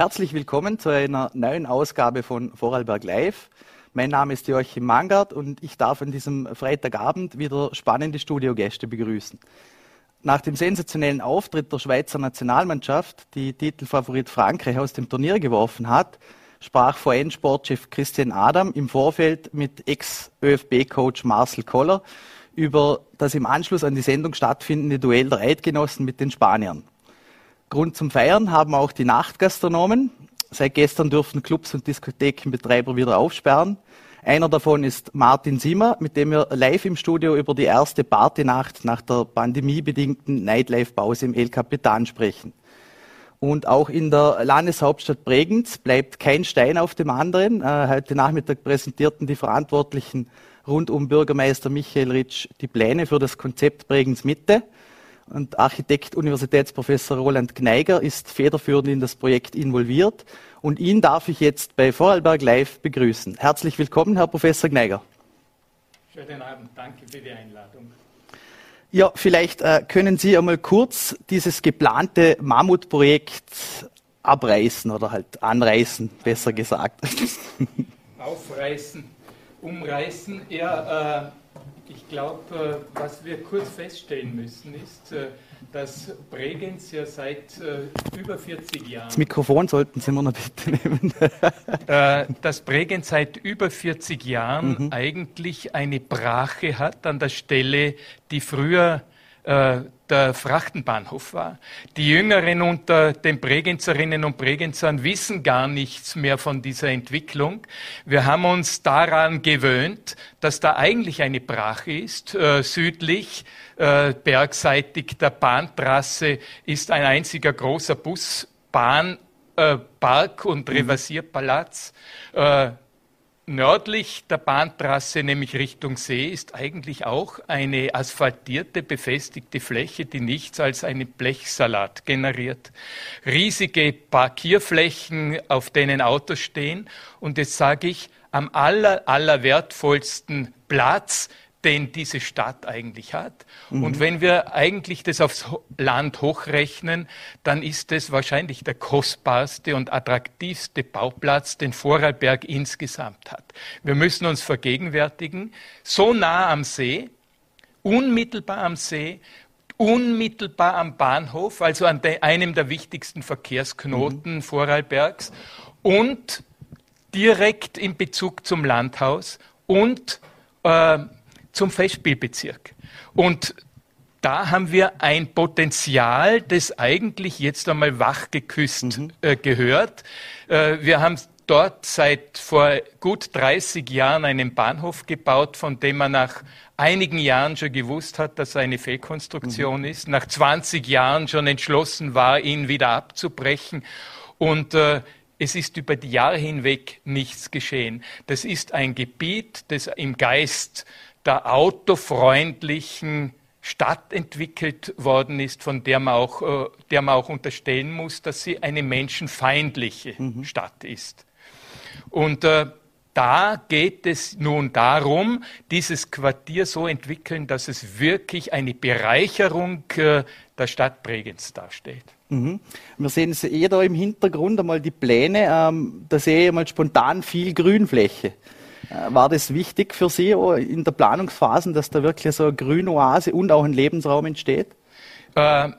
Herzlich willkommen zu einer neuen Ausgabe von Vorarlberg Live. Mein Name ist Joachim Mangard und ich darf an diesem Freitagabend wieder spannende Studiogäste begrüßen. Nach dem sensationellen Auftritt der Schweizer Nationalmannschaft, die Titelfavorit Frankreich aus dem Turnier geworfen hat, sprach VN-Sportchef Christian Adam im Vorfeld mit Ex-ÖFB-Coach Marcel Koller über das im Anschluss an die Sendung stattfindende Duell der Eidgenossen mit den Spaniern. Grund zum Feiern haben auch die Nachtgastronomen. Seit gestern dürfen Clubs und Diskothekenbetreiber wieder aufsperren. Einer davon ist Martin Simmer, mit dem wir live im Studio über die erste Partynacht nach der pandemiebedingten Nightlife-Pause im El Capitan sprechen. Und auch in der Landeshauptstadt Bregenz bleibt kein Stein auf dem anderen. Äh, heute Nachmittag präsentierten die Verantwortlichen rund um Bürgermeister Michael Ritsch die Pläne für das Konzept Bregenz Mitte und Architekt Universitätsprofessor Roland Gneiger ist federführend in das Projekt involviert und ihn darf ich jetzt bei Vorarlberg Live begrüßen. Herzlich willkommen, Herr Professor Gneiger. Schönen Abend, danke für die Einladung. Ja, vielleicht äh, können Sie einmal kurz dieses geplante Mammutprojekt abreißen oder halt anreißen, besser gesagt. Aufreißen, umreißen. Ja, äh, ich glaube, äh, was wir kurz feststellen müssen, ist, äh, dass Bregenz ja seit äh, über 40 Jahren. Das Mikrofon sollten Sie mir noch bitte nehmen. dass Bregenz seit über 40 Jahren mhm. eigentlich eine Brache hat an der Stelle, die früher der Frachtenbahnhof war. Die Jüngeren unter den Bregenzerinnen und Bregenzern wissen gar nichts mehr von dieser Entwicklung. Wir haben uns daran gewöhnt, dass da eigentlich eine Brache ist. Äh, südlich, äh, bergseitig der Bahntrasse, ist ein einziger großer Busbahnpark äh, und mhm. Reversierpalaz. Nördlich der Bahntrasse, nämlich Richtung See, ist eigentlich auch eine asphaltierte, befestigte Fläche, die nichts als einen Blechsalat generiert. Riesige Parkierflächen, auf denen Autos stehen. Und jetzt sage ich, am aller, aller wertvollsten Platz den diese Stadt eigentlich hat. Mhm. Und wenn wir eigentlich das aufs Land hochrechnen, dann ist es wahrscheinlich der kostbarste und attraktivste Bauplatz, den Vorarlberg insgesamt hat. Wir müssen uns vergegenwärtigen, so nah am See, unmittelbar am See, unmittelbar am Bahnhof, also an de, einem der wichtigsten Verkehrsknoten mhm. Vorarlbergs und direkt in Bezug zum Landhaus und äh, zum Festspielbezirk. Und da haben wir ein Potenzial, das eigentlich jetzt einmal wachgeküsst mhm. äh, gehört. Äh, wir haben dort seit vor gut 30 Jahren einen Bahnhof gebaut, von dem man nach einigen Jahren schon gewusst hat, dass er eine Fehlkonstruktion mhm. ist, nach 20 Jahren schon entschlossen war, ihn wieder abzubrechen. Und äh, es ist über die Jahre hinweg nichts geschehen. Das ist ein Gebiet, das im Geist der autofreundlichen Stadt entwickelt worden ist, von der man auch, äh, der man auch unterstellen muss, dass sie eine menschenfeindliche mhm. Stadt ist. Und äh, da geht es nun darum, dieses Quartier so entwickeln, dass es wirklich eine Bereicherung äh, der Stadt Bregenz darstellt. Mhm. Wir sehen es eh da im Hintergrund einmal die Pläne. Ähm, da sehe ich mal spontan viel Grünfläche. War das wichtig für Sie in der Planungsphase, dass da wirklich so eine Grünoase und auch ein Lebensraum entsteht? Äh,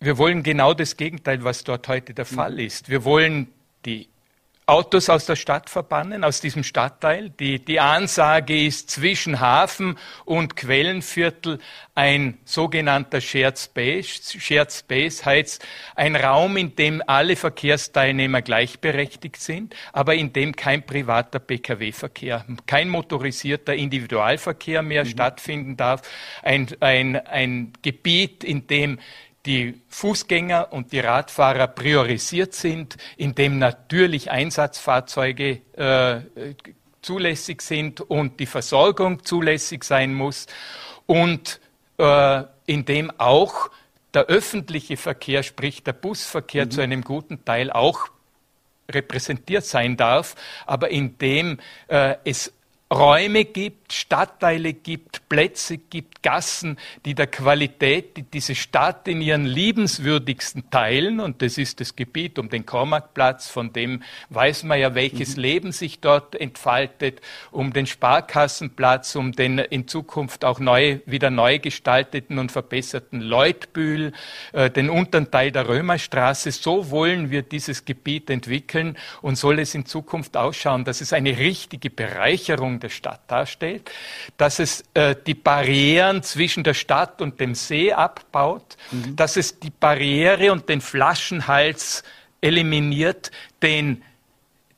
wir wollen genau das Gegenteil, was dort heute der Fall ist. Wir wollen die Autos aus der Stadt verbannen, aus diesem Stadtteil. Die, die Ansage ist zwischen Hafen und Quellenviertel ein sogenannter Shared Space. Shared Space heißt ein Raum, in dem alle Verkehrsteilnehmer gleichberechtigt sind, aber in dem kein privater Pkw-Verkehr, kein motorisierter Individualverkehr mehr mhm. stattfinden darf. Ein, ein, ein Gebiet, in dem die Fußgänger und die Radfahrer priorisiert sind, in dem natürlich Einsatzfahrzeuge äh, zulässig sind und die Versorgung zulässig sein muss und äh, in dem auch der öffentliche Verkehr, sprich der Busverkehr mhm. zu einem guten Teil auch repräsentiert sein darf, aber in dem äh, es Räume gibt, Stadtteile gibt, Plätze gibt, Gassen, die der Qualität, die diese Stadt in ihren liebenswürdigsten Teilen, und das ist das Gebiet um den Kormakplatz, von dem weiß man ja, welches mhm. Leben sich dort entfaltet, um den Sparkassenplatz, um den in Zukunft auch neu, wieder neu gestalteten und verbesserten Leutbühl, äh, den unteren Teil der Römerstraße. So wollen wir dieses Gebiet entwickeln und soll es in Zukunft ausschauen, dass es eine richtige Bereicherung der Stadt darstellt, dass es äh, die Barrieren zwischen der Stadt und dem See abbaut, mhm. dass es die Barriere und den Flaschenhals eliminiert, den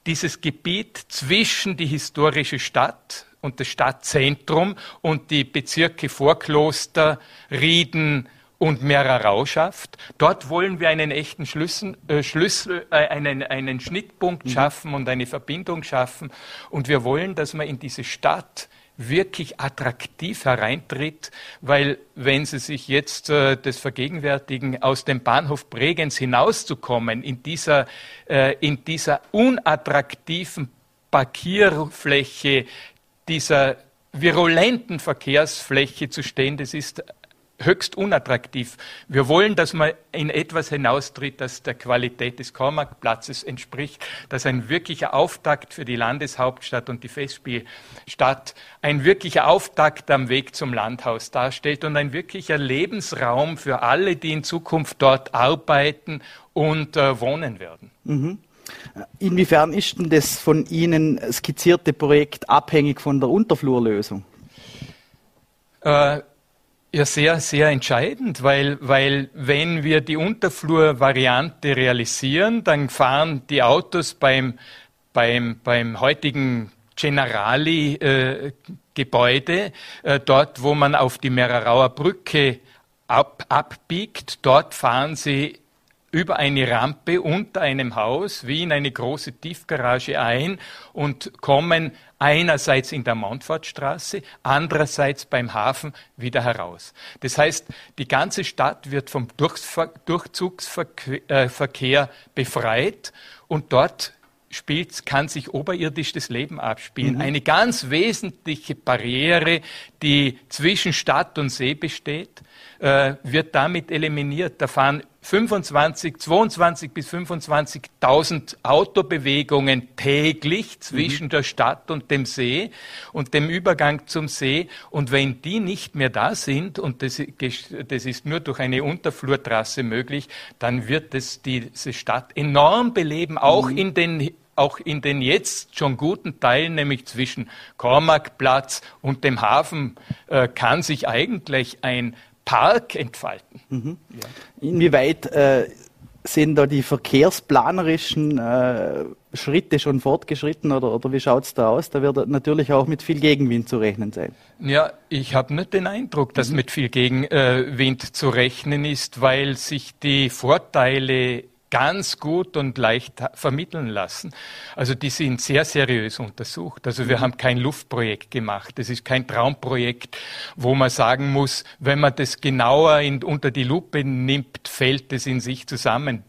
dieses Gebiet zwischen die historische Stadt und das Stadtzentrum und die Bezirke Vorkloster, Rieden, und Merarau schafft. Dort wollen wir einen echten Schlüssel, äh, Schlüssel, äh, einen, einen Schnittpunkt mhm. schaffen und eine Verbindung schaffen. Und wir wollen, dass man in diese Stadt wirklich attraktiv hereintritt, weil wenn Sie sich jetzt äh, das vergegenwärtigen, aus dem Bahnhof Bregenz hinauszukommen, in dieser, äh, in dieser unattraktiven Parkierfläche, dieser virulenten Verkehrsfläche zu stehen, das ist höchst unattraktiv. Wir wollen, dass man in etwas hinaustritt, das der Qualität des Kormakplatzes entspricht, dass ein wirklicher Auftakt für die Landeshauptstadt und die Festspielstadt ein wirklicher Auftakt am Weg zum Landhaus darstellt und ein wirklicher Lebensraum für alle, die in Zukunft dort arbeiten und äh, wohnen werden. Mhm. Inwiefern ist denn das von Ihnen skizzierte Projekt abhängig von der Unterflurlösung? Äh, ja, sehr, sehr entscheidend, weil, weil wenn wir die Unterflur-Variante realisieren, dann fahren die Autos beim, beim, beim heutigen Generali-Gebäude, äh, äh, dort wo man auf die Mererauer Brücke ab, abbiegt, dort fahren sie über eine Rampe unter einem Haus wie in eine große Tiefgarage ein und kommen einerseits in der Montfortstraße, andererseits beim Hafen wieder heraus. Das heißt, die ganze Stadt wird vom Durchzugsverkehr äh, befreit und dort spielt, kann sich oberirdisch das Leben abspielen. Mhm. Eine ganz wesentliche Barriere, die zwischen Stadt und See besteht, äh, wird damit eliminiert. Da fahren 25, 22 bis 25.000 Autobewegungen täglich zwischen mhm. der Stadt und dem See und dem Übergang zum See. Und wenn die nicht mehr da sind, und das, das ist nur durch eine Unterflurtrasse möglich, dann wird es diese Stadt enorm beleben, auch mhm. in den auch in den jetzt schon guten Teilen, nämlich zwischen Kormakplatz und dem Hafen, äh, kann sich eigentlich ein Park entfalten. Mhm. Ja. Inwieweit äh, sind da die verkehrsplanerischen äh, Schritte schon fortgeschritten oder, oder wie schaut es da aus? Da wird natürlich auch mit viel Gegenwind zu rechnen sein. Ja, ich habe nicht den Eindruck, dass mhm. mit viel Gegenwind äh, zu rechnen ist, weil sich die Vorteile ganz gut und leicht vermitteln lassen. Also die sind sehr seriös untersucht. Also wir mhm. haben kein Luftprojekt gemacht. Das ist kein Traumprojekt, wo man sagen muss, wenn man das genauer in, unter die Lupe nimmt, fällt es in sich zusammen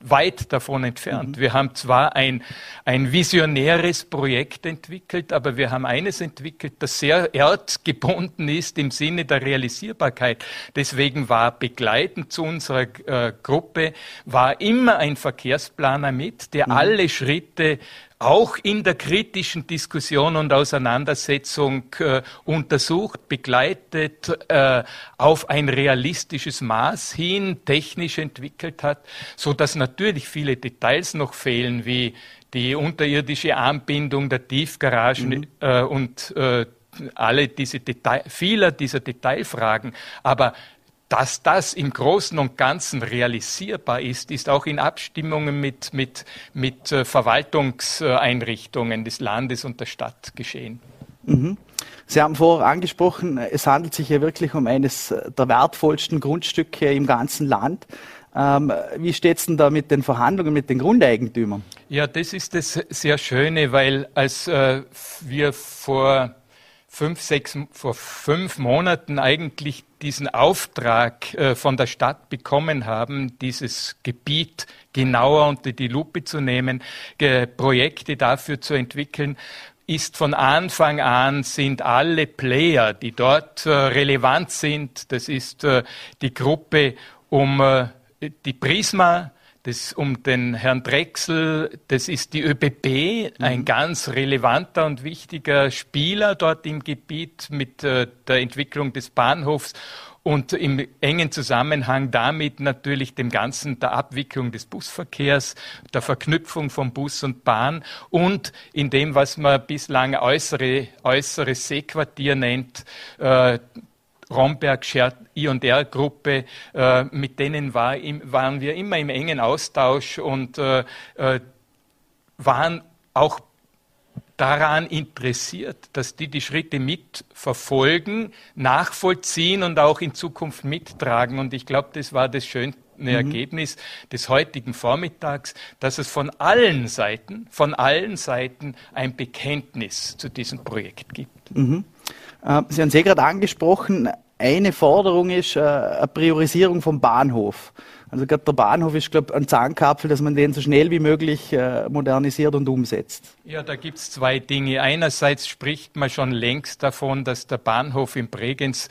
weit davon entfernt. Mhm. Wir haben zwar ein, ein visionäres Projekt entwickelt, aber wir haben eines entwickelt, das sehr erdgebunden ist im Sinne der Realisierbarkeit. Deswegen war begleitend zu unserer äh, Gruppe, war immer ein Verkehrsplaner mit, der mhm. alle Schritte auch in der kritischen Diskussion und Auseinandersetzung äh, untersucht, begleitet, äh, auf ein realistisches Maß hin technisch entwickelt hat, so dass natürlich viele Details noch fehlen, wie die unterirdische Anbindung der Tiefgaragen mhm. äh, und äh, alle diese Detail, vieler dieser Detailfragen. Aber dass das im Großen und Ganzen realisierbar ist, ist auch in Abstimmungen mit, mit, mit äh, Verwaltungseinrichtungen des Landes und der Stadt geschehen. Mhm. Sie haben vorher angesprochen, es handelt sich ja wirklich um eines der wertvollsten Grundstücke im ganzen Land. Ähm, wie steht es denn da mit den Verhandlungen mit den Grundeigentümern? Ja, das ist das sehr Schöne, weil als äh, wir vor fünf, sechs, vor fünf Monaten eigentlich diesen Auftrag äh, von der Stadt bekommen haben, dieses Gebiet genauer unter die Lupe zu nehmen, Projekte dafür zu entwickeln, ist von Anfang an, sind alle Player, die dort äh, relevant sind, das ist äh, die Gruppe um die Prisma, das um den Herrn Drechsel, das ist die ÖBB, ein mhm. ganz relevanter und wichtiger Spieler dort im Gebiet mit äh, der Entwicklung des Bahnhofs und im engen Zusammenhang damit natürlich dem Ganzen der Abwicklung des Busverkehrs, der Verknüpfung von Bus und Bahn und in dem, was man bislang äußere, äußeres Seequartier nennt, äh, Romberg, I&R-Gruppe, äh, mit denen war, im, waren wir immer im engen Austausch und äh, äh waren auch daran interessiert, dass die die Schritte mitverfolgen, nachvollziehen und auch in Zukunft mittragen. Und ich glaube, das war das schönste mhm. Ergebnis des heutigen Vormittags, dass es von allen Seiten, von allen Seiten ein Bekenntnis zu diesem Projekt gibt. Mhm. Äh, Sie haben es ja gerade angesprochen, eine Forderung ist äh, eine Priorisierung vom Bahnhof. Also gerade der Bahnhof ist, glaube ich, ein Zahnkapfel, dass man den so schnell wie möglich äh, modernisiert und umsetzt. Ja, da gibt es zwei Dinge. Einerseits spricht man schon längst davon, dass der Bahnhof in Bregenz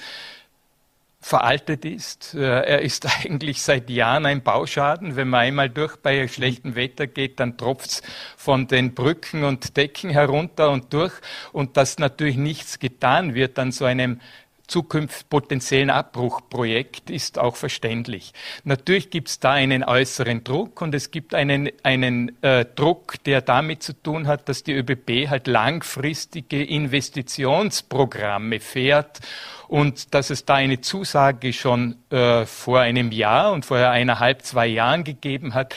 veraltet ist. Äh, er ist eigentlich seit Jahren ein Bauschaden. Wenn man einmal durch bei schlechtem Wetter geht, dann tropft's von den Brücken und Decken herunter und durch. Und dass natürlich nichts getan wird an so einem zukünftig potenziellen Abbruchprojekt ist auch verständlich. Natürlich gibt es da einen äußeren Druck und es gibt einen, einen äh, Druck, der damit zu tun hat, dass die ÖBB halt langfristige Investitionsprogramme fährt und dass es da eine Zusage schon äh, vor einem Jahr und vor eineinhalb, zwei Jahren gegeben hat,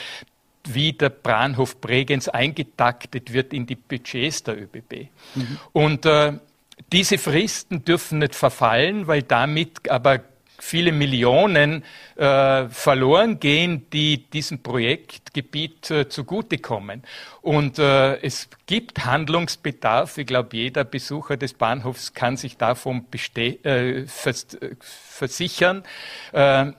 wie der Bahnhof Bregenz eingetaktet wird in die Budgets der ÖBB. Mhm. Und äh, diese Fristen dürfen nicht verfallen, weil damit aber viele Millionen äh, verloren gehen, die diesem Projektgebiet äh, zugutekommen. Und äh, es gibt Handlungsbedarf. Ich glaube, jeder Besucher des Bahnhofs kann sich davon äh, vers versichern. Äh,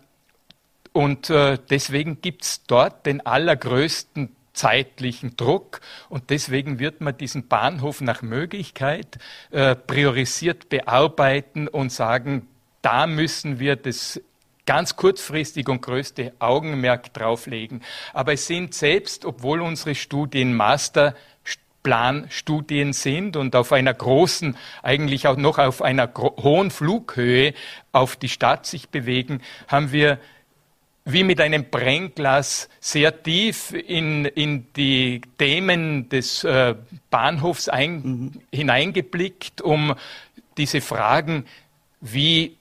und äh, deswegen gibt es dort den allergrößten zeitlichen Druck und deswegen wird man diesen Bahnhof nach Möglichkeit äh, priorisiert bearbeiten und sagen, da müssen wir das ganz kurzfristig und größte Augenmerk drauflegen. Aber es sind selbst, obwohl unsere Studien Master Planstudien sind und auf einer großen, eigentlich auch noch auf einer hohen Flughöhe auf die Stadt sich bewegen, haben wir wie mit einem Brennglas sehr tief in, in die Themen des äh, Bahnhofs ein, mhm. hineingeblickt, um diese Fragen, wie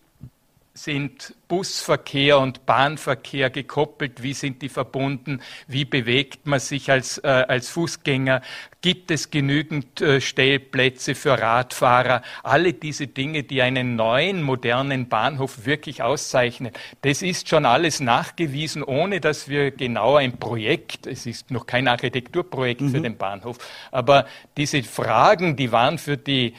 sind Busverkehr und Bahnverkehr gekoppelt? Wie sind die verbunden? Wie bewegt man sich als, äh, als Fußgänger? Gibt es genügend äh, Stellplätze für Radfahrer? Alle diese Dinge, die einen neuen, modernen Bahnhof wirklich auszeichnen. Das ist schon alles nachgewiesen, ohne dass wir genau ein Projekt, es ist noch kein Architekturprojekt mhm. für den Bahnhof, aber diese Fragen, die waren für die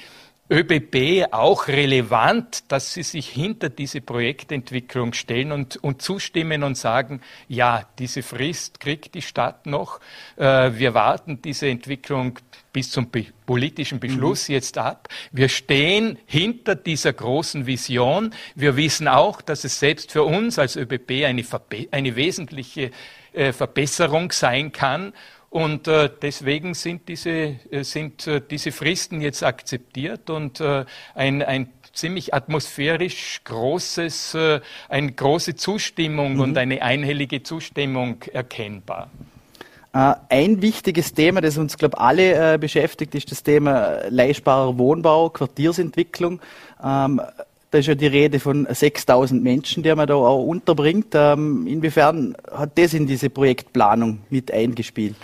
ÖBB auch relevant, dass sie sich hinter diese Projektentwicklung stellen und, und zustimmen und sagen, ja, diese Frist kriegt die Stadt noch. Äh, wir warten diese Entwicklung bis zum politischen Beschluss mhm. jetzt ab. Wir stehen hinter dieser großen Vision. Wir wissen auch, dass es selbst für uns als ÖBB eine, eine wesentliche äh, Verbesserung sein kann. Und äh, deswegen sind diese, äh, sind äh, diese Fristen jetzt akzeptiert und ein, ein ziemlich atmosphärisch großes, eine große Zustimmung mhm. und eine einhellige Zustimmung erkennbar. Ein wichtiges Thema, das uns, glaube ich, alle beschäftigt, ist das Thema leistbarer Wohnbau, Quartiersentwicklung. Da ist ja die Rede von 6000 Menschen, die man da auch unterbringt. Ähm, inwiefern hat das in diese Projektplanung mit eingespielt?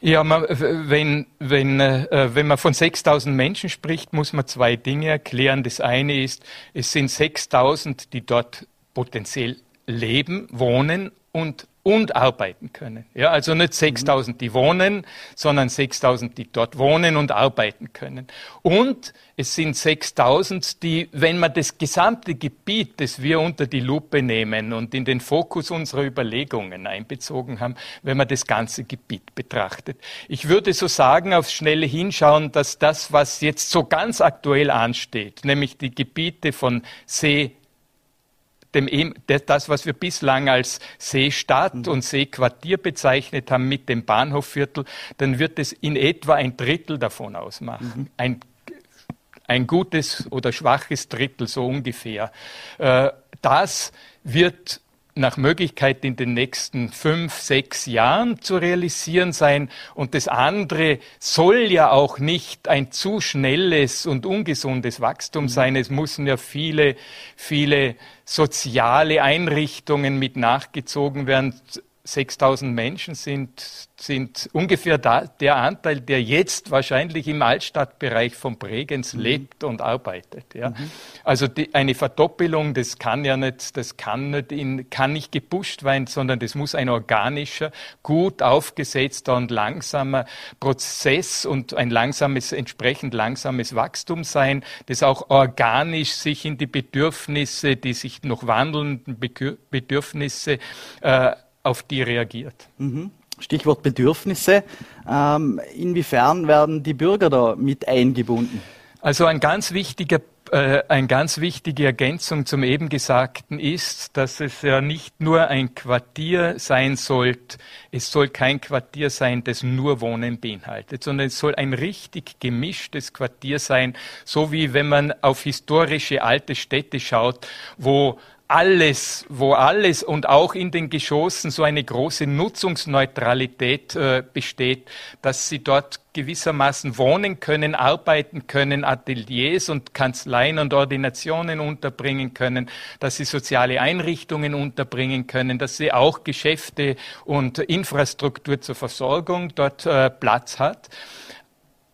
Ja, man, wenn, wenn, äh, wenn man von 6000 Menschen spricht, muss man zwei Dinge erklären. Das eine ist, es sind 6000, die dort potenziell leben, wohnen und und arbeiten können. Ja, also nicht 6000, die wohnen, sondern 6000, die dort wohnen und arbeiten können. Und es sind 6000, die, wenn man das gesamte Gebiet, das wir unter die Lupe nehmen und in den Fokus unserer Überlegungen einbezogen haben, wenn man das ganze Gebiet betrachtet. Ich würde so sagen, aufs schnelle Hinschauen, dass das, was jetzt so ganz aktuell ansteht, nämlich die Gebiete von See, dem, das, was wir bislang als Seestadt mhm. und Seequartier bezeichnet haben mit dem Bahnhofviertel, dann wird es in etwa ein Drittel davon ausmachen. Mhm. Ein, ein gutes oder schwaches Drittel, so ungefähr. Äh, das wird nach Möglichkeit in den nächsten fünf, sechs Jahren zu realisieren sein. Und das andere soll ja auch nicht ein zu schnelles und ungesundes Wachstum sein. Es müssen ja viele, viele soziale Einrichtungen mit nachgezogen werden. 6000 Menschen sind, sind ungefähr da, der Anteil, der jetzt wahrscheinlich im Altstadtbereich von Bregenz mhm. lebt und arbeitet. Ja. Mhm. Also die, eine Verdoppelung, das kann ja nicht, das kann nicht, in, kann nicht gepusht werden, sondern das muss ein organischer, gut aufgesetzter und langsamer Prozess und ein langsames, entsprechend langsames Wachstum sein, das auch organisch sich in die Bedürfnisse, die sich noch wandelnden Bedürfnisse äh, auf die reagiert. Mhm. Stichwort Bedürfnisse. Ähm, inwiefern werden die Bürger da mit eingebunden? Also ein ganz wichtiger äh, eine ganz wichtige Ergänzung zum eben Gesagten ist, dass es ja nicht nur ein Quartier sein sollte, es soll kein Quartier sein, das nur Wohnen beinhaltet, sondern es soll ein richtig gemischtes Quartier sein, so wie wenn man auf historische alte Städte schaut, wo alles, wo alles und auch in den Geschossen so eine große Nutzungsneutralität äh, besteht, dass sie dort gewissermaßen wohnen können, arbeiten können, Ateliers und Kanzleien und Ordinationen unterbringen können, dass sie soziale Einrichtungen unterbringen können, dass sie auch Geschäfte und Infrastruktur zur Versorgung dort äh, Platz hat.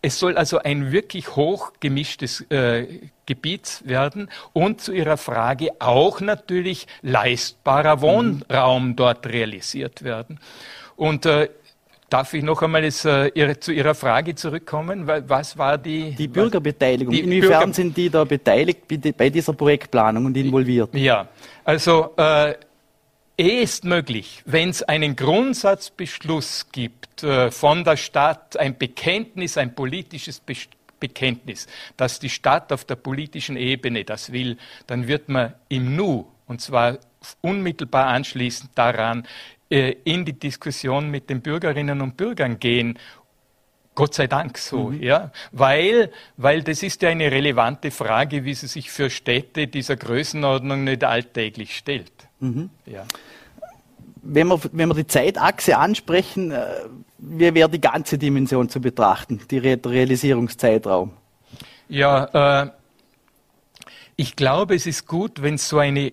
Es soll also ein wirklich hoch gemischtes äh, Gebiet werden und zu Ihrer Frage auch natürlich leistbarer mhm. Wohnraum dort realisiert werden. Und äh, Darf ich noch einmal jetzt, äh, ihre, zu Ihrer Frage zurückkommen? Was war die... Die Bürgerbeteiligung. Die Inwiefern Bürger sind die da beteiligt bei dieser Projektplanung und involviert? Ja, also äh, eh ist möglich, wenn es einen Grundsatzbeschluss gibt äh, von der Stadt, ein Bekenntnis, ein politisches Bekenntnis, dass die Stadt auf der politischen Ebene das will, dann wird man im Nu, und zwar unmittelbar anschließend daran, äh, in die Diskussion mit den Bürgerinnen und Bürgern gehen Gott sei Dank so, mhm. ja, weil, weil das ist ja eine relevante Frage, wie sie sich für Städte dieser Größenordnung nicht alltäglich stellt. Mhm. Ja. Wenn wir, wenn wir die Zeitachse ansprechen, äh, wie wäre die ganze Dimension zu betrachten, die Re Realisierungszeitraum? Ja, äh, ich glaube, es ist gut, wenn es so eine,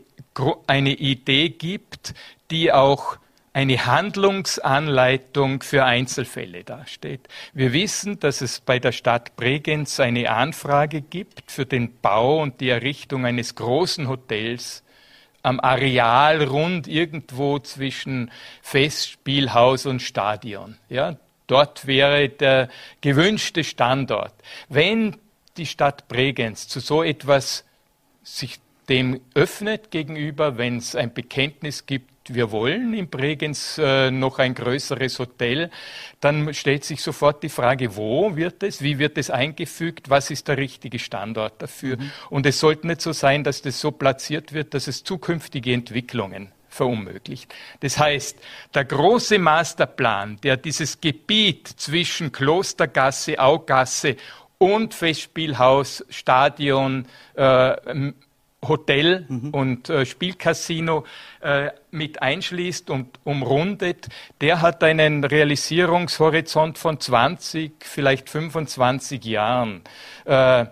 eine Idee gibt, die auch eine Handlungsanleitung für Einzelfälle dasteht. Wir wissen, dass es bei der Stadt Bregenz eine Anfrage gibt für den Bau und die Errichtung eines großen Hotels am Areal rund irgendwo zwischen Festspielhaus und Stadion. Ja, dort wäre der gewünschte Standort. Wenn die Stadt Bregenz zu so etwas sich dem öffnet gegenüber, wenn es ein Bekenntnis gibt, wir wollen in Bregenz äh, noch ein größeres Hotel, dann stellt sich sofort die Frage, wo wird es, wie wird es eingefügt, was ist der richtige Standort dafür. Mhm. Und es sollte nicht so sein, dass das so platziert wird, dass es zukünftige Entwicklungen verunmöglicht. Das heißt, der große Masterplan, der dieses Gebiet zwischen Klostergasse, Augasse und Festspielhaus, Stadion, äh, Hotel mhm. und äh, Spielcasino äh, mit einschließt und umrundet, der hat einen Realisierungshorizont von 20, vielleicht 25 Jahren. Äh,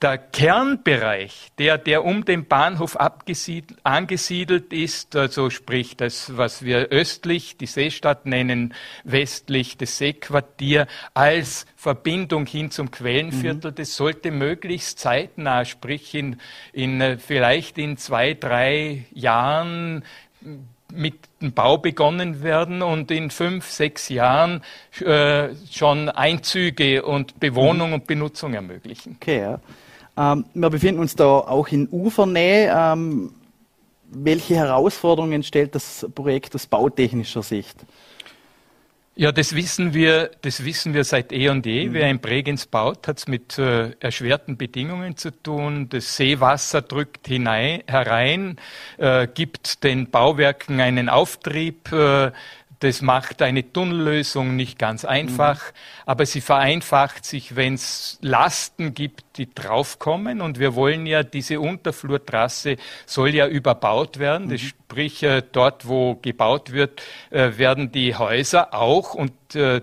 der Kernbereich, der, der um den Bahnhof angesiedelt ist, also sprich das, was wir östlich die Seestadt nennen, westlich das Seequartier, als Verbindung hin zum Quellenviertel, mhm. das sollte möglichst zeitnah, sprich in, in vielleicht in zwei, drei Jahren mit dem Bau begonnen werden und in fünf, sechs Jahren äh, schon Einzüge und Bewohnung mhm. und Benutzung ermöglichen. Okay, ja. Ähm, wir befinden uns da auch in Ufernähe. Ähm, welche Herausforderungen stellt das Projekt aus bautechnischer Sicht? Ja, das wissen wir, das wissen wir seit eh und je. Mhm. Wer in Bregenz baut, hat es mit äh, erschwerten Bedingungen zu tun. Das Seewasser drückt hinein, herein, äh, gibt den Bauwerken einen Auftrieb. Äh, das macht eine Tunnellösung nicht ganz einfach, mhm. aber sie vereinfacht sich, wenn es Lasten gibt, die draufkommen. Und wir wollen ja, diese Unterflurtrasse soll ja überbaut werden. Mhm. Das sprich, äh, dort, wo gebaut wird, äh, werden die Häuser auch und äh,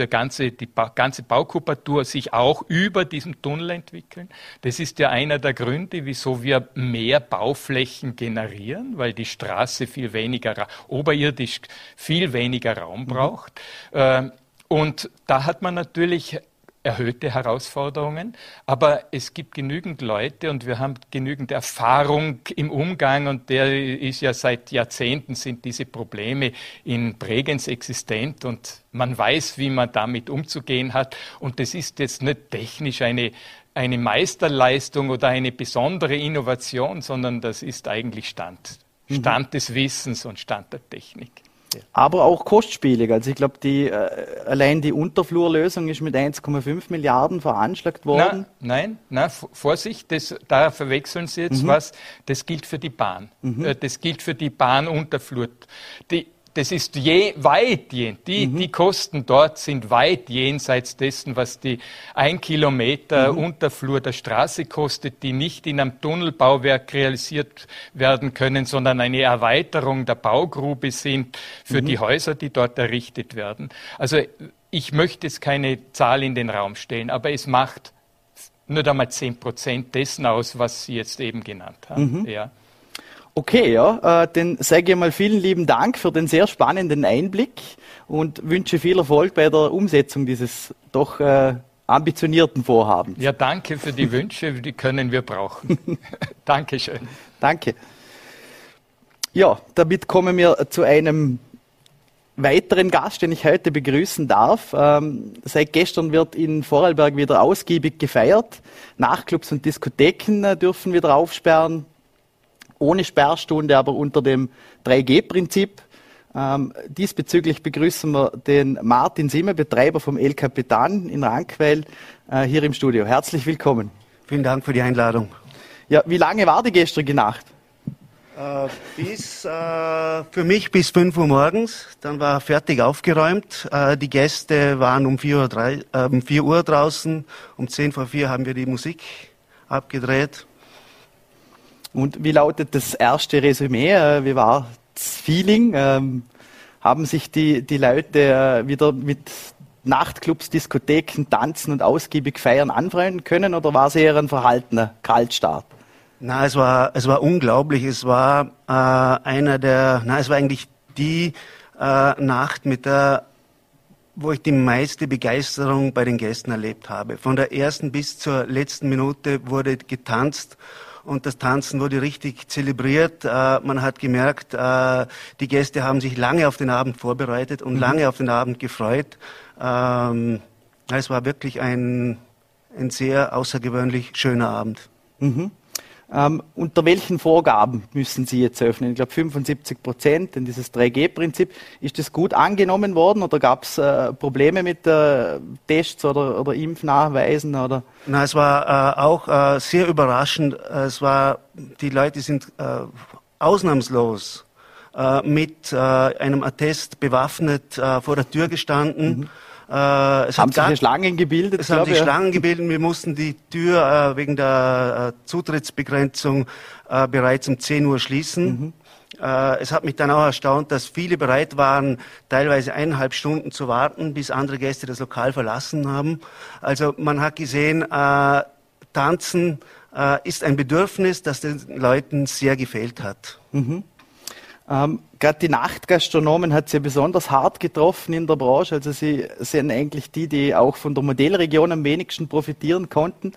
der ganze, die ba ganze Baukupatur sich auch über diesem Tunnel entwickeln. Das ist ja einer der Gründe, wieso wir mehr Bauflächen generieren, weil die Straße viel weniger, oberirdisch viel weniger Raum mhm. braucht. Mhm. Und da hat man natürlich erhöhte Herausforderungen, aber es gibt genügend Leute und wir haben genügend Erfahrung im Umgang und der ist ja seit Jahrzehnten sind diese Probleme in Bregenz existent und man weiß, wie man damit umzugehen hat und das ist jetzt nicht technisch eine eine Meisterleistung oder eine besondere Innovation, sondern das ist eigentlich Stand, mhm. Stand mhm. des Wissens und Stand der Technik aber auch kostspielig. Also ich glaube, die, äh, allein die Unterflurlösung ist mit 1,5 Milliarden veranschlagt worden. nein, nein, Vorsicht, das, da verwechseln Sie jetzt mhm. was. Das gilt für die Bahn. Mhm. Äh, das gilt für die Bahnunterflur. Die, das ist je, weit jenseits, die, mhm. die Kosten dort sind weit jenseits dessen, was die ein Kilometer mhm. Unterflur der Straße kostet, die nicht in einem Tunnelbauwerk realisiert werden können, sondern eine Erweiterung der Baugrube sind für mhm. die Häuser, die dort errichtet werden. Also ich möchte jetzt keine Zahl in den Raum stellen, aber es macht nur einmal zehn Prozent dessen aus, was Sie jetzt eben genannt haben. Mhm. Ja. Okay, ja, äh, dann sage ich mal vielen lieben Dank für den sehr spannenden Einblick und wünsche viel Erfolg bei der Umsetzung dieses doch äh, ambitionierten Vorhabens. Ja, danke für die Wünsche, die können wir brauchen. Dankeschön. Danke. Ja, damit kommen wir zu einem weiteren Gast, den ich heute begrüßen darf. Ähm, seit gestern wird in Vorarlberg wieder ausgiebig gefeiert. Nachtclubs und Diskotheken äh, dürfen wieder aufsperren ohne Sperrstunde, aber unter dem 3G-Prinzip. Ähm, diesbezüglich begrüßen wir den Martin Simmer, Betreiber vom El Capitan in Rankwell, äh, hier im Studio. Herzlich willkommen. Vielen Dank für die Einladung. Ja, wie lange war die gestrige Nacht? Äh, bis, äh, für mich bis 5 Uhr morgens. Dann war fertig aufgeräumt. Äh, die Gäste waren um 4 Uhr, drei, äh, um 4 Uhr draußen. Um 10 vor 4 haben wir die Musik abgedreht. Und wie lautet das erste Resümee? Äh, wie war das Feeling? Ähm, haben sich die, die Leute äh, wieder mit Nachtclubs, Diskotheken, Tanzen und ausgiebig feiern anfreunden können oder war es eher ein verhaltener Kaltstart? Na, es war, es war unglaublich. Es war äh, einer der, na, es war eigentlich die äh, Nacht mit der wo ich die meiste Begeisterung bei den Gästen erlebt habe. Von der ersten bis zur letzten Minute wurde getanzt und das Tanzen wurde richtig zelebriert. Äh, man hat gemerkt, äh, die Gäste haben sich lange auf den Abend vorbereitet und mhm. lange auf den Abend gefreut. Ähm, es war wirklich ein, ein sehr außergewöhnlich schöner Abend. Mhm. Ähm, unter welchen Vorgaben müssen Sie jetzt öffnen? Ich glaube 75 Prozent in dieses 3G-Prinzip. Ist das gut angenommen worden oder gab es äh, Probleme mit äh, Tests oder, oder Impfnachweisen? Oder? Na, es war äh, auch äh, sehr überraschend. Es war, die Leute sind äh, ausnahmslos äh, mit einem Attest bewaffnet vor der Tür gestanden. Mhm äh, es haben sich Schlangen gebildet? Es haben sich Schlangen gebildet. Wir mussten die Tür äh, wegen der äh, Zutrittsbegrenzung äh, bereits um 10 Uhr schließen. Mhm. Äh, es hat mich dann auch erstaunt, dass viele bereit waren, teilweise eineinhalb Stunden zu warten, bis andere Gäste das Lokal verlassen haben. Also man hat gesehen, äh, Tanzen ist ein Bedürfnis, das den Leuten sehr gefehlt hat. Mhm. Ähm, Gerade die Nachtgastronomen hat sie ja besonders hart getroffen in der Branche. Also sie sind eigentlich die, die auch von der Modellregion am wenigsten profitieren konnten.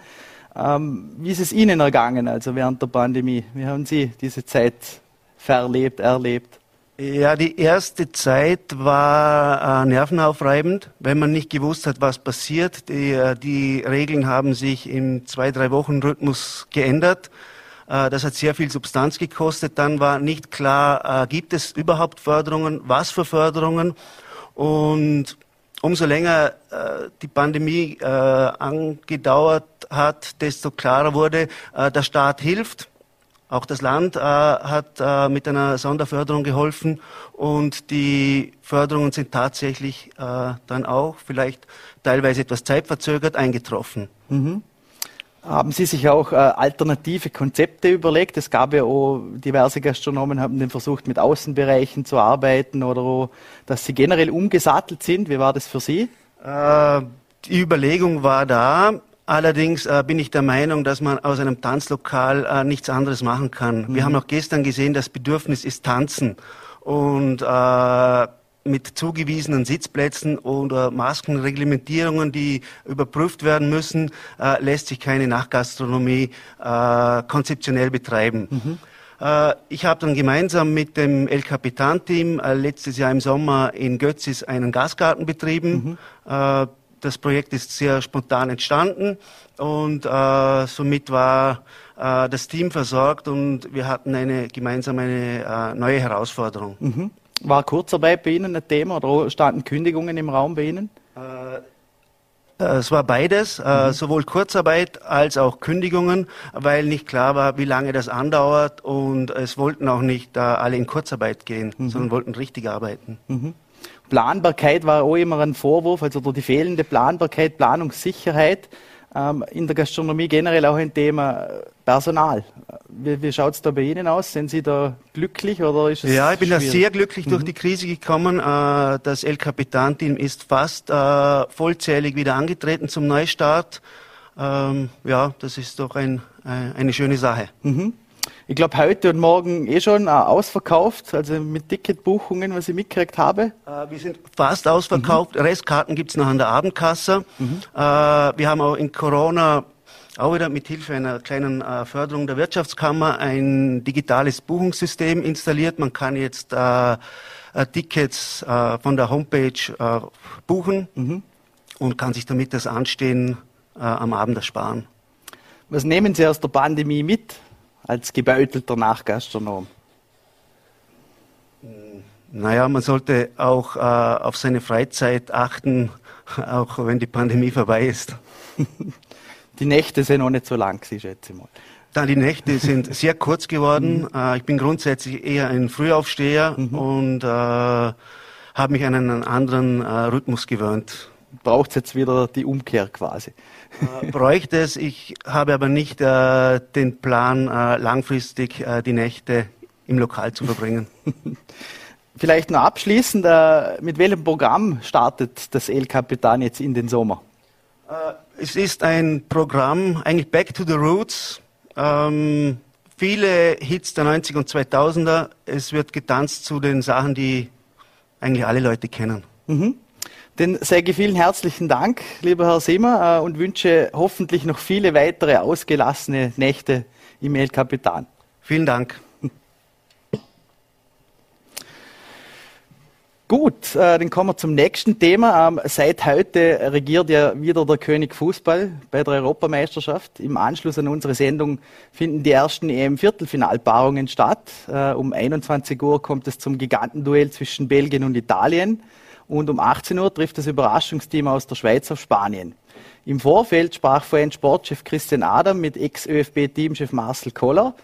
Ähm, wie ist es Ihnen ergangen, also während der Pandemie? Wie haben Sie diese Zeit verlebt, erlebt? Ja, die erste Zeit war äh, nervenaufreibend, wenn man nicht gewusst hat, was passiert. Die, äh, die Regeln haben sich im zwei, drei Wochen Rhythmus geändert. Äh, das hat sehr viel Substanz gekostet. Dann war nicht klar, äh, gibt es überhaupt Förderungen, was für Förderungen. Und umso länger äh, die Pandemie angedauert hat, desto klarer wurde, der Staat hilft auch das Land hat mit einer Sonderförderung geholfen und die Förderungen sind tatsächlich dann auch vielleicht teilweise etwas zeitverzögert eingetroffen. Mhm. Haben Sie sich auch äh, alternative Konzepte überlegt? Es gab ja auch diverse Gastronomen, haben den versucht, mit Außenbereichen zu arbeiten oder auch, dass sie generell umgesattelt sind. Wie war das für Sie? Äh, die Überlegung war da. Allerdings äh, bin ich der Meinung, dass man aus einem Tanzlokal äh, nichts anderes machen kann. Mhm. Wir haben auch gestern gesehen, das Bedürfnis ist Tanzen. Und äh, mit zugewiesenen Sitzplätzen oder Maskenreglementierungen, die überprüft werden müssen, äh, lässt sich keine Nachgastronomie äh, konzeptionell betreiben. Mhm. Äh, ich habe dann gemeinsam mit dem El Capitan-Team äh, letztes Jahr im Sommer in Götzis einen Gasgarten betrieben. Mhm. Äh, das Projekt ist sehr spontan entstanden und äh, somit war das Team versorgt und wir hatten eine gemeinsam eine neue Herausforderung. Mhm. War Kurzarbeit bei Ihnen ein Thema oder standen Kündigungen im Raum bei Ihnen? Äh, äh, es war beides, äh, mhm. sowohl Kurzarbeit als auch Kündigungen, weil nicht klar war, wie lange das andauert und es wollten auch nicht alle in Kurzarbeit gehen, mhm. sondern wollten richtig arbeiten. Mhm. Planbarkeit war auch immer ein Vorwurf, also die fehlende Planbarkeit, Planungssicherheit. Ähm, in der Gastronomie generell auch ein Thema äh, Personal. Wie, wie schaut es da bei Ihnen aus? Sind Sie da glücklich oder ist es Ja, ich bin schwierig? da sehr glücklich mhm. durch die Krise gekommen. Äh, das El Capitan-Team ist fast äh, vollzählig wieder angetreten zum Neustart. Ähm, ja, das ist doch ein, eine schöne Sache. Mhm. Ich glaube, heute und morgen eh schon äh, ausverkauft, also mit Ticketbuchungen, was ich mitgekriegt habe. Äh, wir sind fast ausverkauft. Mhm. Restkarten gibt's noch an der Abendkasse. Mhm. Äh, wir haben auch in Corona auch wieder mit Hilfe einer kleinen äh, Förderung der Wirtschaftskammer ein digitales Buchungssystem installiert. Man kann jetzt äh, äh, Tickets von der Homepage buchen mhm. und kann sich damit das Anstehen am Abend ersparen. Was nehmen Sie aus der Pandemie mit? Als gebeutelter Nachgastronom? Naja, man sollte auch äh, auf seine Freizeit achten, auch wenn die Pandemie vorbei ist. Die Nächte sind noch nicht so lang, ich schätze mal. Dann die Nächte sind sehr kurz geworden. Mhm. Äh, ich bin grundsätzlich eher ein Frühaufsteher mhm. und äh, habe mich an einen anderen äh, Rhythmus gewöhnt. Braucht es jetzt wieder die Umkehr quasi? Äh, bräuchte es. Ich habe aber nicht äh, den Plan, äh, langfristig äh, die Nächte im Lokal zu verbringen. Vielleicht noch abschließend, äh, mit welchem Programm startet das El Capitan jetzt in den Sommer? Äh, es ist ein Programm, eigentlich Back to the Roots. Ähm, viele Hits der 90er und 2000er. Es wird getanzt zu den Sachen, die eigentlich alle Leute kennen. Mhm. Dann sage ich vielen herzlichen Dank, lieber Herr Simmer, äh, und wünsche hoffentlich noch viele weitere ausgelassene Nächte im El Capitan. Vielen Dank. Gut, äh, dann kommen wir zum nächsten Thema. Ähm, seit heute regiert ja wieder der König Fußball bei der Europameisterschaft. Im Anschluss an unsere Sendung finden die ersten EM-Viertelfinalpaarungen statt. Äh, um 21 Uhr kommt es zum Gigantenduell zwischen Belgien und Italien und um 18 Uhr trifft das Überraschungsteam aus der Schweiz auf Spanien. Im Vorfeld sprach vorhin Sportchef Christian Adam mit Ex-ÖFB-Teamchef Marcel Koller.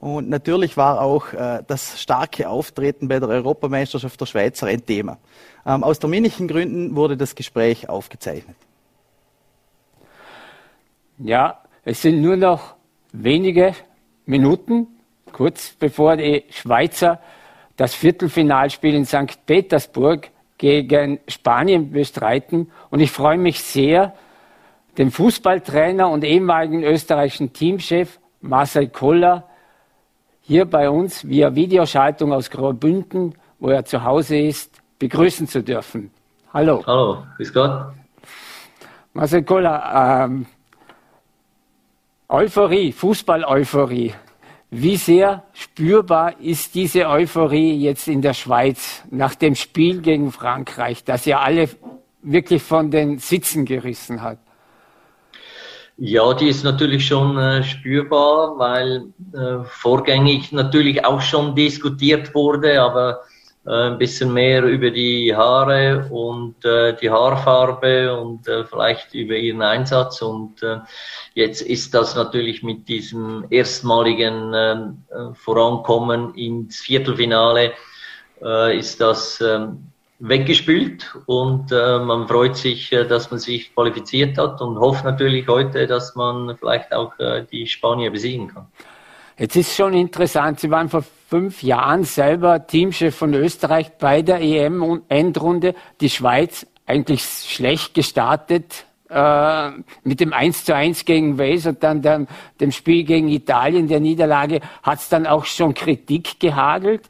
Und natürlich war auch äh, das starke Auftreten bei der Europameisterschaft der Schweizer ein Thema. Ähm, aus terminlichen Gründen wurde das Gespräch aufgezeichnet. Ja, es sind nur noch wenige Minuten, kurz bevor die Schweizer das Viertelfinalspiel in St. Petersburg gegen Spanien bestreiten. Und ich freue mich sehr, den Fußballtrainer und ehemaligen österreichischen Teamchef Marcel Koller hier bei uns via Videoschaltung aus Graubünden, wo er zu Hause ist, begrüßen zu dürfen. Hallo. Hallo, bis Gott. Marcel Koller, ähm, Euphorie, Fußball-Euphorie. Wie sehr spürbar ist diese Euphorie jetzt in der Schweiz nach dem Spiel gegen Frankreich, das ja alle wirklich von den Sitzen gerissen hat? Ja, die ist natürlich schon äh, spürbar, weil äh, vorgängig natürlich auch schon diskutiert wurde, aber ein bisschen mehr über die Haare und äh, die Haarfarbe und äh, vielleicht über ihren Einsatz. Und äh, jetzt ist das natürlich mit diesem erstmaligen ähm, äh, Vorankommen ins Viertelfinale, äh, ist das äh, weggespült und äh, man freut sich, äh, dass man sich qualifiziert hat und hofft natürlich heute, dass man vielleicht auch äh, die Spanier besiegen kann. Jetzt ist schon interessant, Sie waren vor fünf Jahren selber Teamchef von Österreich bei der EM-Endrunde. Die Schweiz eigentlich schlecht gestartet äh, mit dem 1 zu 1 gegen Wales und dann dem, dem Spiel gegen Italien, der Niederlage, hat es dann auch schon Kritik gehagelt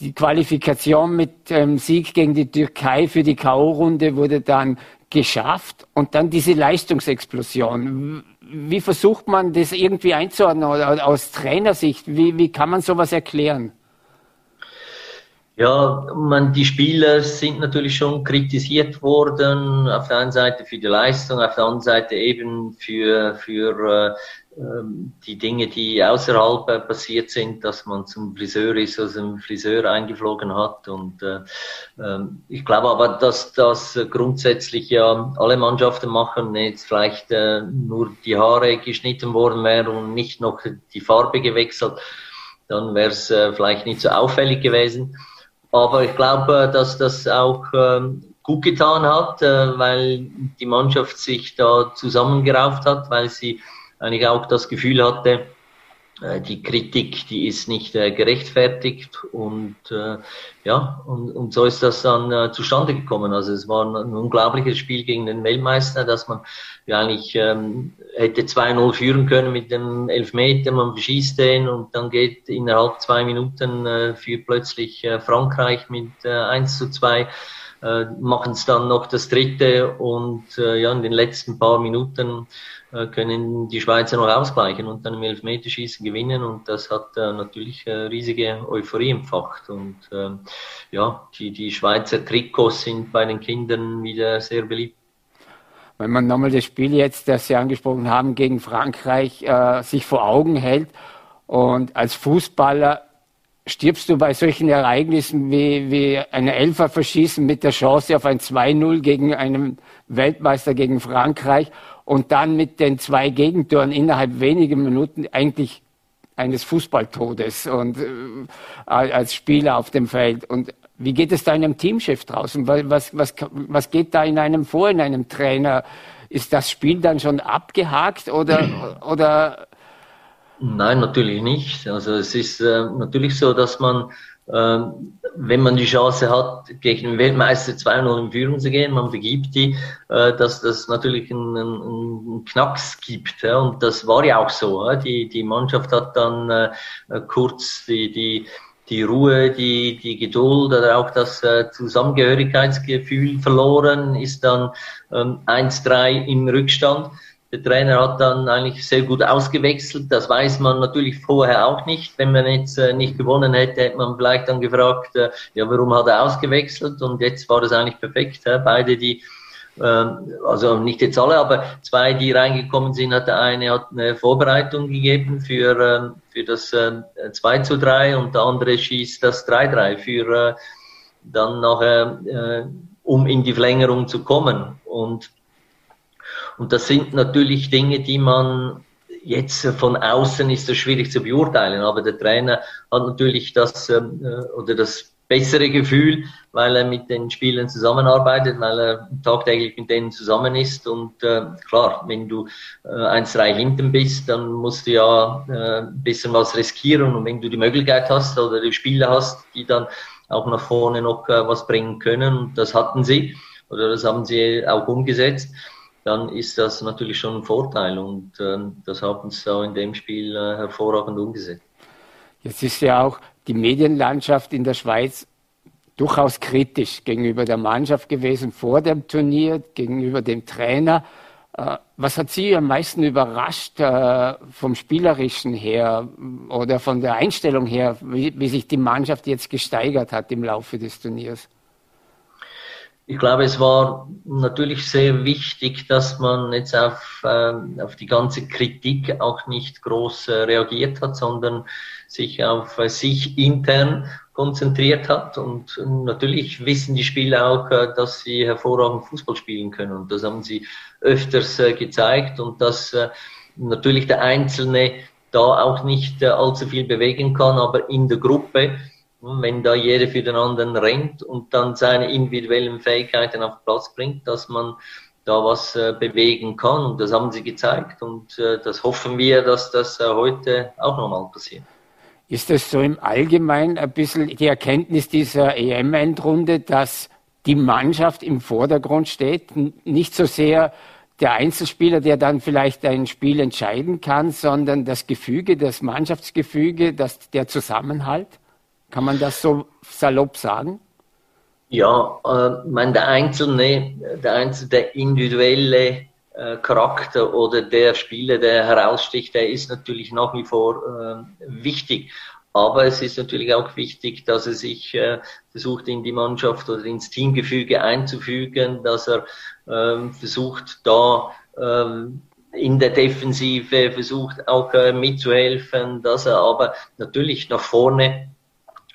die Qualifikation mit dem Sieg gegen die Türkei für die K.O.-Runde wurde dann geschafft und dann diese Leistungsexplosion. Wie versucht man das irgendwie einzuordnen aus Trainersicht? Wie, wie kann man sowas erklären? Ja, man, die Spieler sind natürlich schon kritisiert worden. Auf der einen Seite für die Leistung, auf der anderen Seite eben für, für ähm, die Dinge, die außerhalb äh, passiert sind, dass man zum Friseur ist, also einen Friseur eingeflogen hat. Und äh, äh, ich glaube aber, dass das grundsätzlich ja alle Mannschaften machen, jetzt vielleicht äh, nur die Haare geschnitten worden wären und nicht noch die Farbe gewechselt, dann wäre es äh, vielleicht nicht so auffällig gewesen. Aber ich glaube, dass das auch äh, gut getan hat, äh, weil die Mannschaft sich da zusammengerauft hat, weil sie eigentlich auch das Gefühl hatte, äh, die Kritik, die ist nicht äh, gerechtfertigt und äh, ja, und, und so ist das dann äh, zustande gekommen. Also es war ein, unglaubliches Spiel gegen den Weltmeister, dass man ja eigentlich ähm, hätte 2-0 führen können mit dem Elfmeter, man verschießt den und dann geht innerhalb zwei Minuten äh, für plötzlich äh, Frankreich mit äh, 1 zu 2 äh, machen es dann noch das dritte und äh, ja, in den letzten paar Minuten können die Schweizer noch ausgleichen und dann im Elfmeterschießen gewinnen und das hat äh, natürlich äh, riesige Euphorie empfacht und äh, ja, die, die Schweizer Trikots sind bei den Kindern wieder sehr beliebt. Wenn man nochmal das Spiel jetzt, das Sie angesprochen haben, gegen Frankreich äh, sich vor Augen hält und als Fußballer stirbst du bei solchen Ereignissen wie, wie eine Elfer verschießen mit der Chance auf ein 2-0 gegen einen Weltmeister gegen Frankreich und dann mit den zwei Gegentoren innerhalb weniger Minuten eigentlich eines Fußballtodes und äh, als Spieler auf dem Feld. Und wie geht es deinem Teamchef draußen? Was, was, was geht da in einem vor, in einem Trainer? Ist das Spiel dann schon abgehakt oder, oder? Nein, natürlich nicht. Also es ist äh, natürlich so, dass man wenn man die Chance hat, gegen den Weltmeister 2-0 in Führung zu gehen, man vergibt die, äh, dass das natürlich einen, einen Knacks gibt. Und das war ja auch so. Die, die Mannschaft hat dann äh, kurz die, die, die Ruhe, die, die Geduld oder auch das äh, Zusammengehörigkeitsgefühl verloren, ist dann ähm, 1-3 im Rückstand. Der Trainer hat dann eigentlich sehr gut ausgewechselt. Das weiß man natürlich vorher auch nicht. Wenn man jetzt äh, nicht gewonnen hätte, hätte man vielleicht dann gefragt, äh, ja, warum hat er ausgewechselt? Und jetzt war das eigentlich perfekt. Beide, die, äh, also nicht jetzt alle, aber zwei, die reingekommen sind, hat der eine hat eine Vorbereitung gegeben für, äh, für das äh, 2 zu 3 und der andere schießt das 3-3 für äh, dann nachher, um in die Verlängerung zu kommen. Und und das sind natürlich Dinge, die man jetzt von außen ist das schwierig zu beurteilen, aber der Trainer hat natürlich das ähm, äh, oder das bessere Gefühl, weil er mit den Spielern zusammenarbeitet, weil er tagtäglich mit denen zusammen ist. Und äh, klar, wenn du äh, 1-3 hinten bist, dann musst du ja äh, ein bisschen was riskieren. Und wenn du die Möglichkeit hast oder die Spieler hast, die dann auch nach vorne noch äh, was bringen können, das hatten sie oder das haben sie auch umgesetzt, dann ist das natürlich schon ein Vorteil und ähm, das haben sie auch in dem Spiel äh, hervorragend umgesetzt. Jetzt ist ja auch die Medienlandschaft in der Schweiz durchaus kritisch gegenüber der Mannschaft gewesen vor dem Turnier, gegenüber dem Trainer. Äh, was hat Sie am meisten überrascht äh, vom Spielerischen her oder von der Einstellung her, wie, wie sich die Mannschaft jetzt gesteigert hat im Laufe des Turniers? Ich glaube, es war natürlich sehr wichtig, dass man jetzt auf, äh, auf die ganze Kritik auch nicht groß äh, reagiert hat, sondern sich auf äh, sich intern konzentriert hat. Und natürlich wissen die Spieler auch, äh, dass sie hervorragend Fußball spielen können. Und das haben sie öfters äh, gezeigt. Und dass äh, natürlich der Einzelne da auch nicht allzu viel bewegen kann, aber in der Gruppe wenn da jeder für den anderen rennt und dann seine individuellen Fähigkeiten auf den Platz bringt, dass man da was äh, bewegen kann. Und das haben sie gezeigt und äh, das hoffen wir, dass das äh, heute auch nochmal passiert. Ist das so im Allgemeinen ein bisschen die Erkenntnis dieser EM-Endrunde, dass die Mannschaft im Vordergrund steht, nicht so sehr der Einzelspieler, der dann vielleicht ein Spiel entscheiden kann, sondern das Gefüge, das Mannschaftsgefüge, das, der Zusammenhalt? Kann man das so salopp sagen? Ja, äh, mein, der einzelne, der einzelne, der individuelle äh, Charakter oder der Spieler, der heraussticht, der ist natürlich nach wie vor äh, wichtig. Aber es ist natürlich auch wichtig, dass er sich äh, versucht, in die Mannschaft oder ins Teamgefüge einzufügen, dass er ähm, versucht, da ähm, in der Defensive versucht auch äh, mitzuhelfen, dass er aber natürlich nach vorne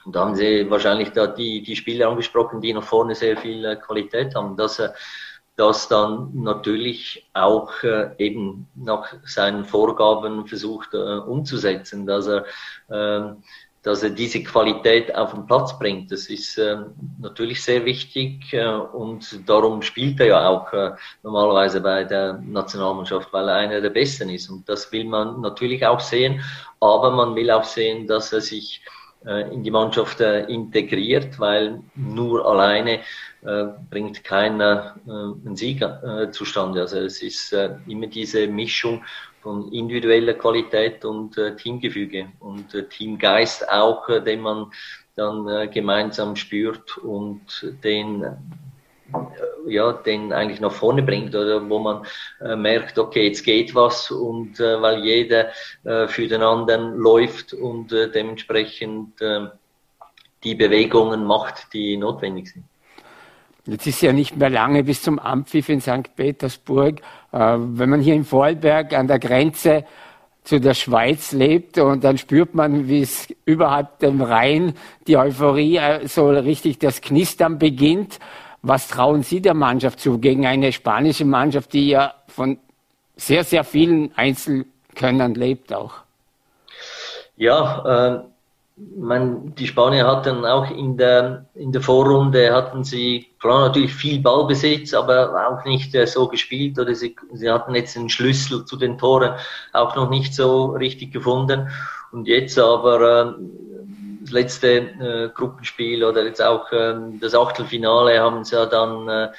und da haben Sie wahrscheinlich da die, die Spieler angesprochen, die nach vorne sehr viel äh, Qualität haben, dass er das dann natürlich auch äh, eben nach seinen Vorgaben versucht äh, umzusetzen, dass er, äh, dass er diese Qualität auf den Platz bringt. Das ist äh, natürlich sehr wichtig äh, und darum spielt er ja auch äh, normalerweise bei der Nationalmannschaft, weil er einer der Besten ist. Und das will man natürlich auch sehen, aber man will auch sehen, dass er sich äh, in die Mannschaft äh, integriert, weil nur alleine äh, bringt keiner einen Sieger zustande. Also es ist immer diese Mischung von individueller Qualität und Teamgefüge und Teamgeist auch, den man dann gemeinsam spürt und den äh, ja, den eigentlich nach vorne bringt oder wo man äh, merkt, okay, jetzt geht was und äh, weil jeder äh, für den anderen läuft und äh, dementsprechend äh, die Bewegungen macht, die notwendig sind. Jetzt ist ja nicht mehr lange bis zum Ampfiff in St. Petersburg. wenn man hier in Vorarlberg an der Grenze zu der Schweiz lebt und dann spürt man, wie es überhalb dem Rhein die Euphorie so richtig das Knistern beginnt. Was trauen Sie der Mannschaft zu gegen eine spanische Mannschaft, die ja von sehr, sehr vielen Einzelkönnern lebt auch? Ja, äh, man, die Spanier hatten auch in der, in der Vorrunde hatten sie klar natürlich viel Ballbesitz, aber auch nicht äh, so gespielt oder sie, sie hatten jetzt einen Schlüssel zu den Toren auch noch nicht so richtig gefunden. Und jetzt aber äh, das letzte äh, Gruppenspiel oder jetzt auch ähm, das Achtelfinale haben sie ja dann, äh,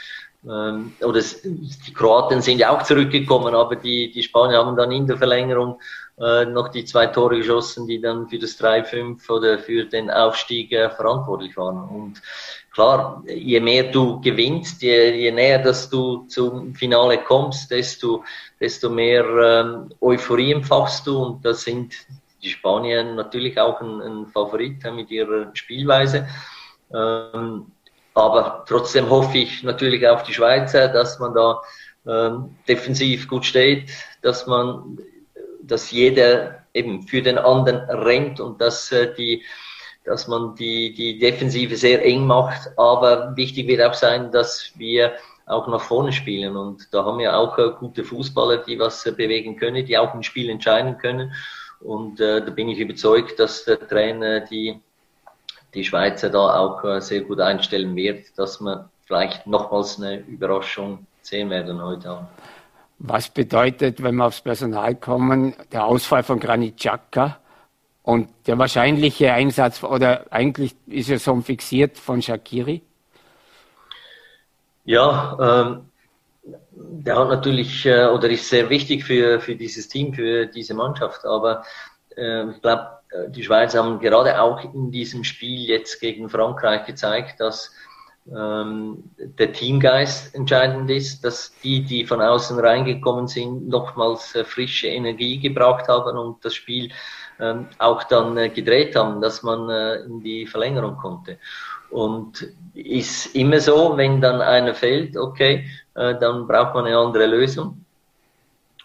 ähm, oder die Kroaten sind ja auch zurückgekommen, aber die, die Spanier haben dann in der Verlängerung äh, noch die zwei Tore geschossen, die dann für das 3-5 oder für den Aufstieg äh, verantwortlich waren. Und klar, je mehr du gewinnst, je, je näher dass du zum Finale kommst, desto, desto mehr ähm, Euphorie empfachst du und das sind die Spanier natürlich auch ein, ein Favorit mit ihrer Spielweise. Ähm, aber trotzdem hoffe ich natürlich auf die Schweizer, dass man da ähm, defensiv gut steht, dass man, dass jeder eben für den anderen rennt und dass äh, die, dass man die, die Defensive sehr eng macht. Aber wichtig wird auch sein, dass wir auch nach vorne spielen. Und da haben wir auch äh, gute Fußballer, die was äh, bewegen können, die auch ein Spiel entscheiden können. Und äh, da bin ich überzeugt, dass der Trainer die, die Schweizer da auch äh, sehr gut einstellen wird, dass wir vielleicht nochmals eine Überraschung sehen werden heute Abend. Was bedeutet, wenn wir aufs Personal kommen, der Ausfall von Granit Xhaka und der wahrscheinliche Einsatz, oder eigentlich ist er so fixiert von Shakiri? Ja, ähm, der hat natürlich äh, oder ist sehr wichtig für, für dieses Team, für diese Mannschaft. Aber äh, ich glaube, die Schweizer haben gerade auch in diesem Spiel jetzt gegen Frankreich gezeigt, dass ähm, der Teamgeist entscheidend ist, dass die, die von außen reingekommen sind, nochmals äh, frische Energie gebracht haben und das Spiel ähm, auch dann äh, gedreht haben, dass man äh, in die Verlängerung konnte. Und ist immer so, wenn dann einer fällt, okay, äh, dann braucht man eine andere Lösung.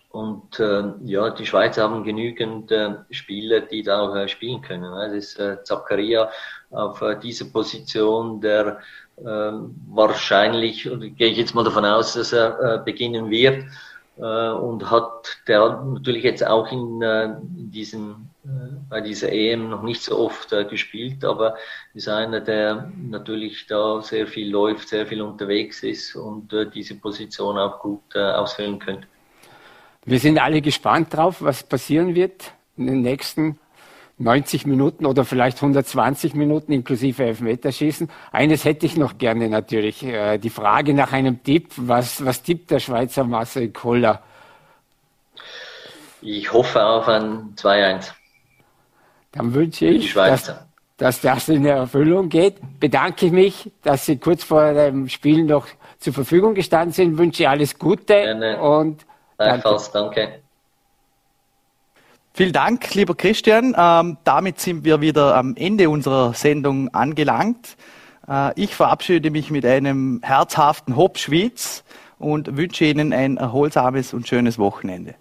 Und äh, ja, die Schweizer haben genügend äh, Spieler, die da auch äh, spielen können. Das ist äh, Zakaria auf äh, dieser Position, der äh, wahrscheinlich, gehe ich jetzt mal davon aus, dass er beginnen wird. Und hat der natürlich jetzt auch in, in diesen bei dieser EM noch nicht so oft äh, gespielt, aber ist einer, der natürlich da sehr viel läuft, sehr viel unterwegs ist und äh, diese Position auch gut äh, ausfüllen könnte. Wir sind alle gespannt drauf, was passieren wird in den nächsten 90 Minuten oder vielleicht 120 Minuten inklusive Elfmeterschießen. Eines hätte ich noch gerne natürlich, äh, die Frage nach einem Tipp. Was, was tippt der Schweizer Marcel Koller? Ich hoffe auf ein 2-1. Dann wünsche ich, dass, dass das in Erfüllung geht. Bedanke ich mich, dass Sie kurz vor dem Spiel noch zur Verfügung gestanden sind. Wünsche alles Gute Gerne. und danke. danke. Vielen Dank, lieber Christian. Ähm, damit sind wir wieder am Ende unserer Sendung angelangt. Äh, ich verabschiede mich mit einem herzhaften Hopp Schwyz und wünsche Ihnen ein erholsames und schönes Wochenende.